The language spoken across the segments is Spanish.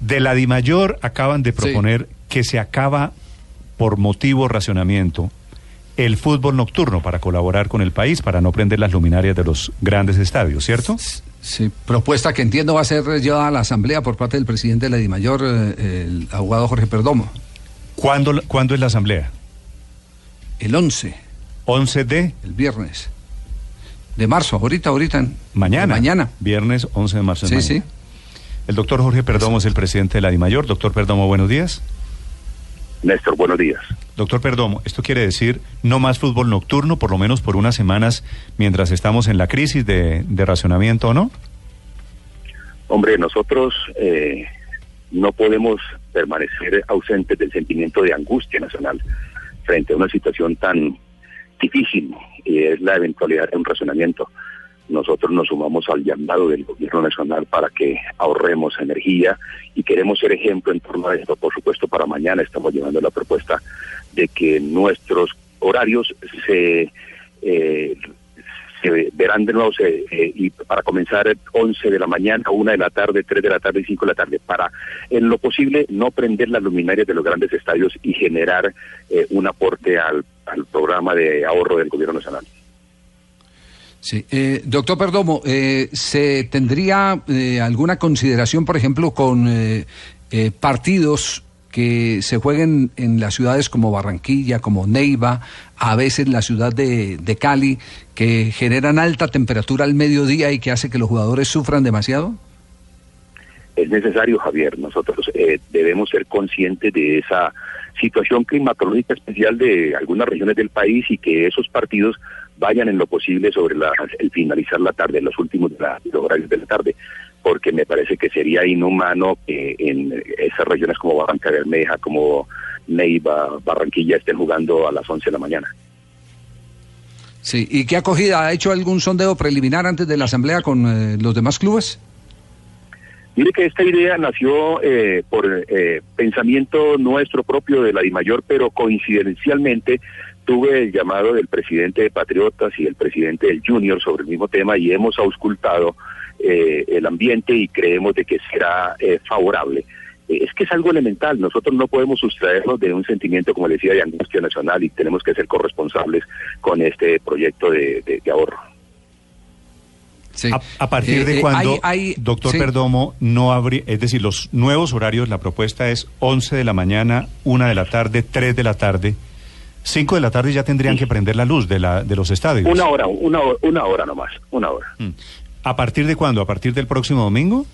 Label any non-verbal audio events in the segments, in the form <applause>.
De la DIMAYOR acaban de proponer que se acaba por motivo racionamiento el fútbol nocturno para colaborar con el país, para no prender las luminarias de los grandes estadios, ¿cierto? Sí, propuesta que entiendo va a ser llevada a la Asamblea por parte del presidente de la DIMAYOR, eh, el abogado Jorge Perdomo. ¿Cuándo, ¿Cuándo es la Asamblea? El 11. ¿11 de? El viernes. De marzo, ahorita, ahorita. Mañana. Mañana. Viernes 11 de marzo. Sí, sí. El doctor Jorge Perdomo es el presidente de la DIMAYOR. Doctor Perdomo, buenos días. Néstor, buenos días. Doctor Perdomo, esto quiere decir no más fútbol nocturno, por lo menos por unas semanas, mientras estamos en la crisis de, racionamiento, ¿o no? Hombre, nosotros eh, no podemos permanecer ausentes del sentimiento de angustia nacional frente a una situación tan difícil y es la eventualidad de un racionamiento nosotros nos sumamos al llamado del gobierno nacional para que ahorremos energía y queremos ser ejemplo en torno a esto. Por supuesto, para mañana estamos llevando la propuesta de que nuestros horarios se, eh, verán de nuevo eh, y para comenzar 11 de la mañana, 1 de la tarde, 3 de la tarde y 5 de la tarde, para en lo posible no prender las luminarias de los grandes estadios y generar eh, un aporte al programa de ahorro del gobierno nacional. Sí. Eh, doctor Perdomo, eh, ¿se tendría eh, alguna consideración, por ejemplo, con partidos que se jueguen en las ciudades como Barranquilla, como Neiva, a veces la ciudad de, de Cali, que generan alta temperatura al mediodía y que hace que los jugadores sufran demasiado? Es necesario, Javier. Nosotros debemos ser conscientes de esa situación climatológica especial de algunas regiones del país y que esos partidos vayan en lo posible sobre la, el finalizar la tarde, los últimos de los horarios de la tarde, porque me parece que sería inhumano que en esas regiones como Barranca Bermeja, como Neiva, Barranquilla estén jugando a las 11 de la mañana. Sí, ¿y qué acogida? ¿Ha hecho algún sondeo preliminar antes de la asamblea con eh, los demás clubes? Mire que esta idea nació eh, por eh, pensamiento nuestro propio de la DIMAYOR, pero coincidencialmente tuve el llamado del presidente de Patriotas y el presidente del Junior sobre el mismo tema y hemos auscultado eh, el ambiente y creemos de que será eh, favorable. Eh, es que es algo elemental, nosotros no podemos sustraernos de un sentimiento, como decía, de angustia nacional y tenemos que ser corresponsables con este proyecto de, ahorro. A, partir de cuando, doctor Perdomo, no habría, es decir, los nuevos horarios, la propuesta es 11 de la mañana, 1 de la tarde, 3 de la tarde 5 de la tarde ya tendrían que prender la luz de, la, de los estadios. Una hora, una, una hora nomás, una hora. Mm. ¿A partir de cuándo? ¿A partir del próximo domingo?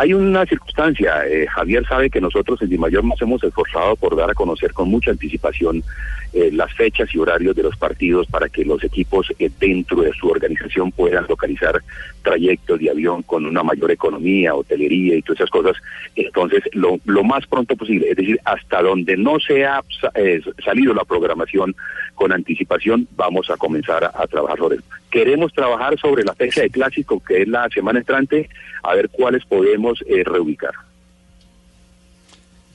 Hay una circunstancia, eh, Javier sabe que nosotros en Dimayor nos hemos esforzado por dar a conocer con mucha anticipación eh, las fechas y horarios de los partidos para que los equipos eh, dentro de su organización puedan localizar trayectos de avión con una mayor economía, hotelería y todas esas cosas. Entonces, lo, lo más pronto posible, es decir, hasta donde no se ha salido la programación con anticipación, vamos a comenzar a, trabajar sobre eso. Queremos trabajar sobre la fecha de clásico, que es la semana entrante, a ver cuáles podemos eh, reubicar.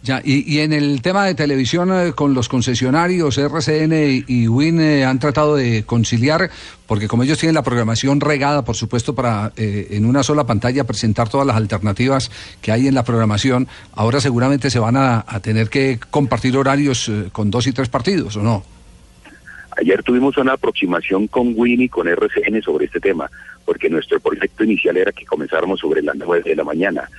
Ya, y, en el tema de televisión eh, con los concesionarios, RCN y, WIN eh, han tratado de conciliar, porque como ellos tienen la programación regada, por supuesto, para en una sola pantalla presentar todas las alternativas que hay en la programación, ahora seguramente se van a, a tener que compartir horarios con dos y tres partidos, ¿o no? Ayer tuvimos una aproximación con Winnie, con RCN sobre este tema, porque nuestro proyecto inicial era que comenzáramos sobre las 9 de la mañana.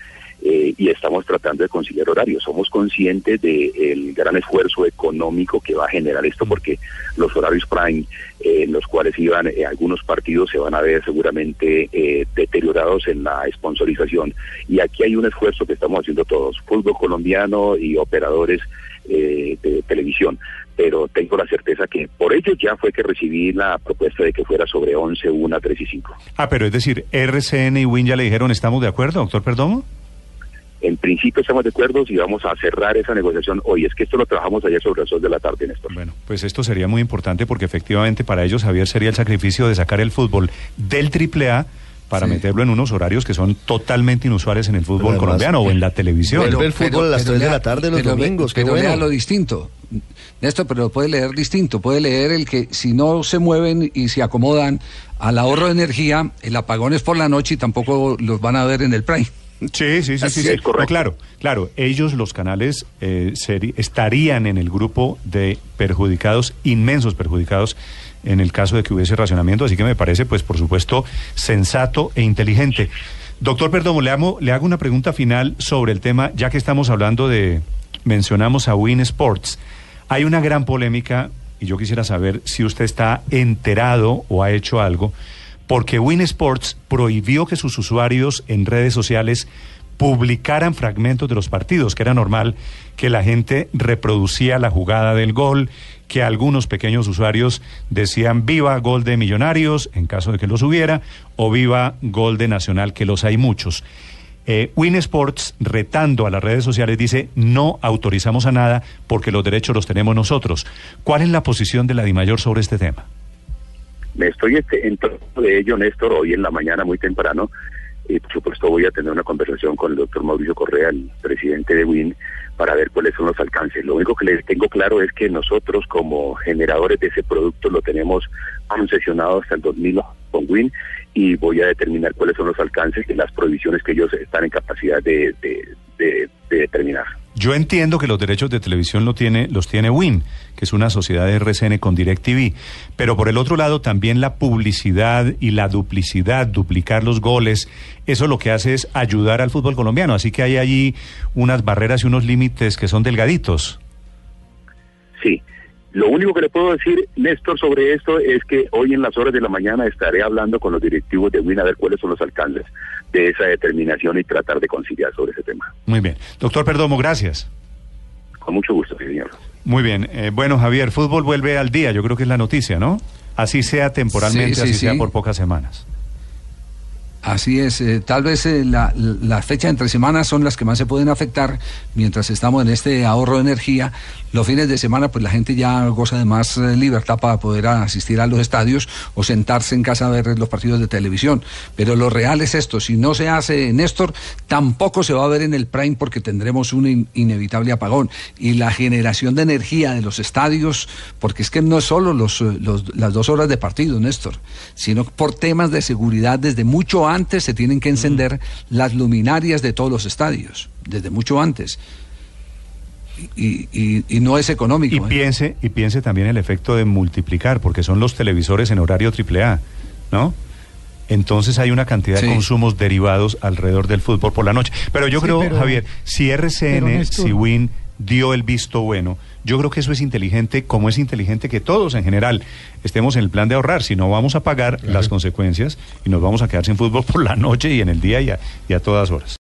Eh, y estamos tratando de conciliar horarios. Somos conscientes del gran esfuerzo económico que va a generar esto, mm. porque los horarios prime eh, en los cuales iban eh, algunos partidos se van a ver seguramente deteriorados en la sponsorización. Y aquí hay un esfuerzo que estamos haciendo todos, fútbol colombiano y operadores de televisión pero tengo la certeza que por ello ya fue que recibí la propuesta de que fuera sobre 11, 1, 3 y 5. Ah, pero es decir, RCN y WIN ya le dijeron, ¿estamos de acuerdo, doctor Perdomo? En principio estamos de acuerdo y vamos a cerrar esa negociación hoy. Es que esto lo trabajamos ayer sobre las 2 de la tarde, Néstor. Bueno, pues esto sería muy importante porque efectivamente para ellos, Javier, sería el sacrificio de sacar el fútbol del AAA para meterlo en unos horarios que son totalmente inusuales en el fútbol colombiano o en la televisión. Vuelve el fútbol a las 3 de la tarde los domingos. Pero bueno. lo distinto. Néstor, pero lo puede leer distinto. Puede leer el que si no se mueven y se acomodan al ahorro de energía, el apagón es por la noche y tampoco los van a ver en el Prime. Sí, sí, sí, sí, claro, claro. Ellos, los canales, eh, estarían en el grupo de perjudicados, inmensos perjudicados, en el caso de que hubiese racionamiento. Así que me parece, pues, por supuesto, sensato e inteligente. Doctor Perdomo, le, le hago una pregunta final sobre el tema, ya que estamos hablando de, mencionamos a Win Sports. Hay una gran polémica y yo quisiera saber si usted está enterado o ha hecho algo, porque Win Sports prohibió que sus usuarios en redes sociales publicaran fragmentos de los partidos, que era normal que la gente reproducía la jugada del gol, que algunos pequeños usuarios decían viva gol de Millonarios, en caso de que los hubiera, o viva gol de Nacional, que los hay muchos. Eh, Win Sports, retando a las redes sociales, dice no autorizamos a nada porque los derechos los tenemos nosotros. ¿Cuál es la posición de la DIMAYOR sobre este tema? Me estoy este, en torno de ello, Néstor, hoy en la mañana muy temprano. Y por supuesto voy a tener una conversación con el doctor Mauricio Correa, el presidente de WIN, para ver cuáles son los alcances. Lo único que les tengo claro es que nosotros como generadores de ese producto lo tenemos concesionado hasta el 2000 con WIN y voy a determinar cuáles son los alcances de las prohibiciones que ellos están en capacidad de, determinar. Yo entiendo que los derechos de televisión lo tiene, los tiene WIN, que es una sociedad de RCN con DirecTV, pero por el otro lado también la publicidad y la duplicidad, duplicar los goles, eso lo que hace es ayudar al fútbol colombiano, así que hay allí unas barreras y unos límites que son delgaditos. Sí, lo único que le puedo decir, Néstor, sobre esto es que hoy en las horas de la mañana estaré hablando con los directivos de WIN a ver cuáles son los alcances de esa determinación y tratar de conciliar sobre ese tema. Muy bien. Doctor Perdomo, gracias. Con mucho gusto, señor. Muy bien. Eh, bueno, Javier, fútbol vuelve al día, yo creo que es la noticia, ¿no? Así sea temporalmente, así sea por pocas semanas. Así es, eh, tal vez eh, la, la, fecha entre semanas son las que más se pueden afectar mientras estamos en este ahorro de energía. Los fines de semana, pues la gente ya goza de más eh, libertad para poder asistir a los estadios o sentarse en casa a ver los partidos de televisión. Pero lo real es esto, si no se hace, Néstor, tampoco se va a ver en el Prime porque tendremos un inevitable apagón. Y la generación de energía de los estadios, porque es que no es solo los, las dos horas de partido, Néstor, sino por temas de seguridad desde mucho antes antes se tienen que encender las luminarias de todos los estadios, desde mucho antes. Y, no es económico. Y, ¿eh? piense, y piense también el efecto de multiplicar, porque son los televisores en horario AAA, ¿no? Entonces hay una cantidad de consumos derivados alrededor del fútbol por la noche. Pero yo creo, Javier, si RCN, si Win dio el visto bueno, yo creo que eso es inteligente, como es inteligente que todos en general estemos en el plan de ahorrar, si no vamos a pagar las consecuencias y nos vamos a quedar sin fútbol <laughs> por la noche y en el día y a todas horas.